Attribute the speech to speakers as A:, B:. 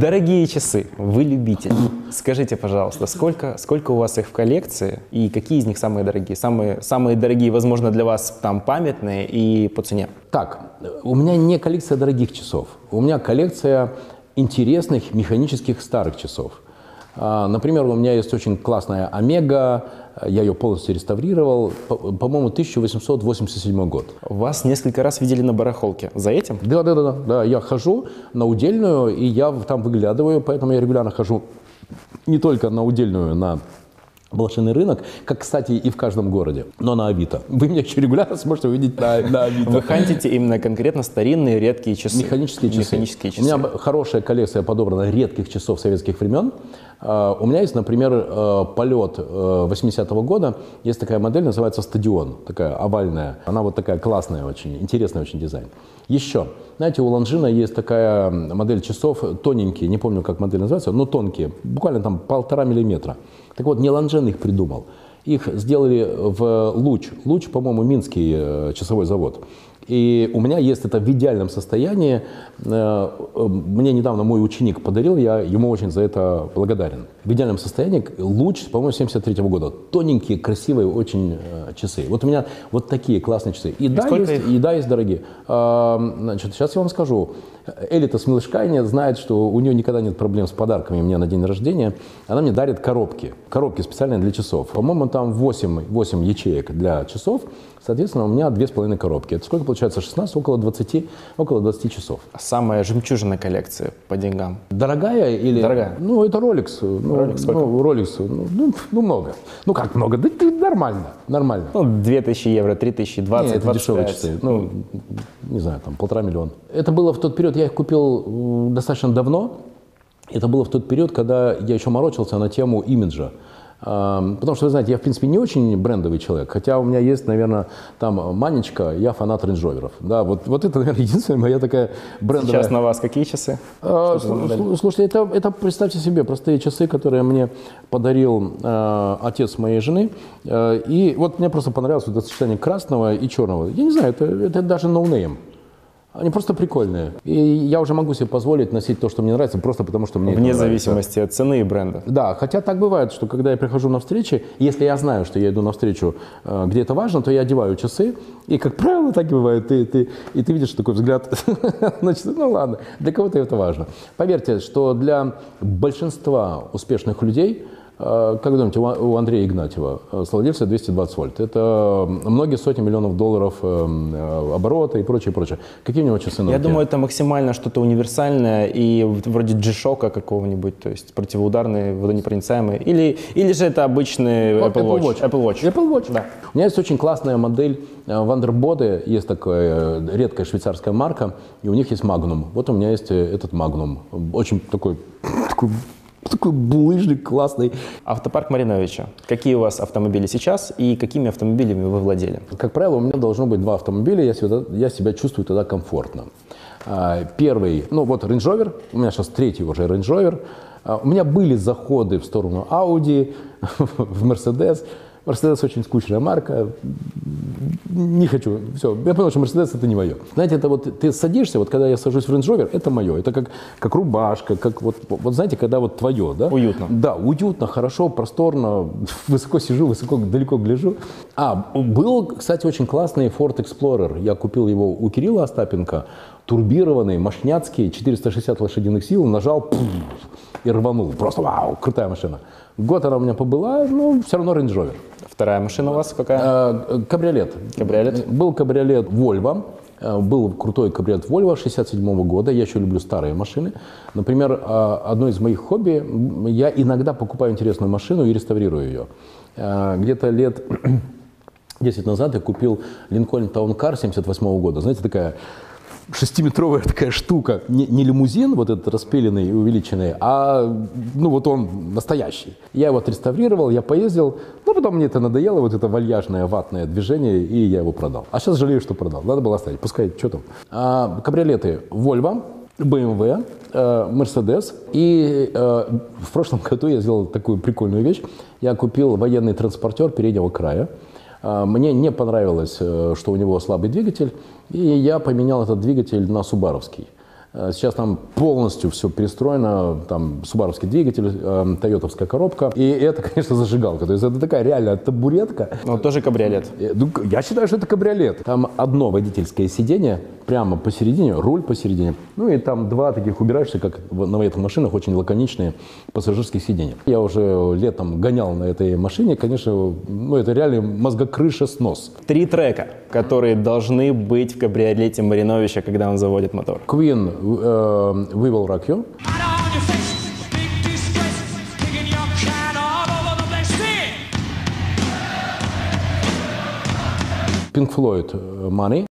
A: Дорогие часы, вы любитель. Скажите, пожалуйста, сколько, сколько у вас их в коллекции и какие из них самые дорогие? Самые, самые дорогие, возможно, для вас там памятные и по цене.
B: Так, у меня не коллекция дорогих часов. У меня коллекция интересных механических старых часов. А, Например, у меня есть очень классная Омега, я ее полностью реставрировал, по- по-моему, 1887 год.
A: Вас несколько раз видели на барахолке. За этим?
B: Да, да, да, да. Я хожу на удельную, и я там выглядываю, поэтому я регулярно хожу не только на удельную, на блошиный рынок, как, кстати, и в каждом городе, но на Авито. Вы меня еще регулярно сможете увидеть на, на Авито.
A: Вы хантите именно конкретно старинные редкие часы.
B: Механические часы.
A: Механические часы.
B: У меня хорошая коллекция подобрана редких часов советских времен. А, У меня есть, например, э, полет э, 80-го года. Есть такая модель, называется «Стадион», такая овальная. Она вот такая классная очень, интересный очень дизайн. Еще, знаете, у Ланжина есть такая модель часов, тоненькие, не помню, как модель называется, но тонкие, буквально там полтора миллиметра. Так вот, не Ланжин их придумал. Их сделали в Луч. Луч, по-моему, минский э, часовой завод. И у меня есть это в идеальном состоянии. Э, э, Мне недавно мой ученик подарил, я ему очень за это благодарен. В идеальном состоянии луч, по-моему, 73 года. Тоненькие, красивые очень э, часы. Вот у меня вот такие классные часы. И, да,
A: сколько
B: есть,
A: их?
B: и да, есть дорогие. Значит, сейчас я вам скажу. Элита Смилышкайня знает, что у нее никогда нет проблем с подарками мне на день рождения. Она мне дарит коробки. Коробки специальные для часов. По-моему, там 8, 8 ячеек для часов. Соответственно, у меня 2,5 коробки. Это сколько получается? 16, около 20, около 20 часов.
A: Самая жемчужина коллекции по деньгам.
B: Дорогая или...
A: Дорогая.
B: Ну, это Rolex. Ну,
A: Rolex сколько?
B: Ну, Rolex, ну, ну, ну, много. Ну, как много? Да, да нормально, нормально.
A: Ну, 2000 евро, 3000, 20,
B: Нет, это
A: 25.
B: дешевые часы. Ну, не знаю, там полтора миллиона. Это было в тот период, я их купил достаточно давно. Это было в тот период, когда я еще морочился на тему имиджа. Ам, Потому что, вы знаете, я, в принципе, не очень брендовый человек, хотя у меня есть, наверное, там манечка, я фанат рейндж-роверов. Да, вот, вот это, наверное, единственная моя такая брендовая...
A: Сейчас на вас какие часы?
B: А, Слушайте, это, это представьте себе простые часы, которые мне подарил э, отец моей жены. Э, и вот мне просто понравилось вот это сочетание красного и черного. Я не знаю, это, это даже no name. Они просто прикольные. И я уже могу себе позволить носить то, что мне нравится, просто потому что мне
A: Вне зависимости от цены и бренда.
B: Да, хотя так бывает, что когда я прихожу на встречи, если я знаю, что я иду на встречу, э, где это важно, то я одеваю часы, и, как правило, так и бывает. Ты, ты, и ты видишь такой взгляд, значит, ну ладно, для кого-то это важно. Поверьте, что для большинства успешных людей, как вы думаете, у у Андрея Игнатьева, э, совладельца 220 вольт, это многие сотни миллионов долларов э, э, оборота и прочее, прочее. Какие у него часы на
A: Я
B: руке?
A: думаю, это максимально что-то универсальное и вроде G-Shock какого-нибудь, то есть противоударный, водонепроницаемый. Или, или же это обычный
B: Вот
A: Apple Watch. Apple Watch.
B: Apple Watch.
A: Да.
B: У меня есть очень классная модель Вандербоде, есть такая редкая швейцарская марка, и у них есть Magnum. Вот у меня есть этот Magnum. Очень такой, такой, такой булыжник классный.
A: Автопарк Мариновича. Какие у вас автомобили сейчас и какими автомобилями вы владели?
B: Как правило, у меня должно быть два автомобиля, я себя, я себя чувствую тогда комфортно. А, Первый, ну вот Range Rover, у меня сейчас третий уже Range Rover. А, У меня были заходы в сторону Audi, в Mercedes. Mercedes очень скучная марка. Не хочу. Все. Я понял, что Mercedes это не мое. Знаете, это вот ты садишься, вот когда я сажусь в Range Rover, это мое. Это как, как рубашка, как вот, вот знаете, когда вот твое, да?
A: Уютно.
B: Да, уютно, хорошо, просторно, высоко сижу, высоко, далеко гляжу. А, был, кстати, очень классный Ford Explorer. Я купил его у Кирилла Остапенко, турбированный, мощняцкий, 460 лошадиных сил, нажал пфф, и рванул. Просто вау, крутая машина. Год она у меня побыла, но все равно Range Rover.
A: Вторая машина у вас какая?
B: Э, Кабриолет.
A: Кабриолет.
B: Был кабриолет Volvo. э, Был крутой кабриолет Volvo 67 года. Я еще люблю старые машины. Например, э, одно из моих хобби, я иногда покупаю интересную машину и реставрирую ее. Где-то лет 10 назад я купил Lincoln Town Car 78 года. Знаете, такая шестиметровая такая штука. Не, не лимузин вот этот распиленный и увеличенный, а ну вот он настоящий. Я его отреставрировал, я поездил, но потом мне это надоело, вот это вальяжное ватное движение, и я его продал. А сейчас жалею, что продал. Надо было оставить, пускай, что там. А, кабриолеты Volvo, BMW, э, Mercedes. И э, в прошлом году я сделал такую прикольную вещь. Я купил военный транспортер переднего края. А, Мне не понравилось, э, что у него слабый двигатель, и я поменял этот двигатель на субаровский. Э, Сейчас там полностью все перестроено, там субаровский двигатель, э, тойотовская коробка. И это, конечно, зажигалка. То есть это такая реальная табуретка.
A: Ну, тоже кабриолет.
B: Э, ну, Я считаю, что это кабриолет. Там одно водительское сиденье прямо посередине, руль посередине. Ну и там два таких убираешься, как на этих машинах, очень лаконичные пассажирских сиденья. Я уже летом гонял на этой машине, конечно, ну это реально мозгокрыша снос.
A: Три трека, которые должны быть в кабриолете Мариновича, когда он заводит мотор.
B: Queen э, We Will Rock You! Pink Floyd э, Money,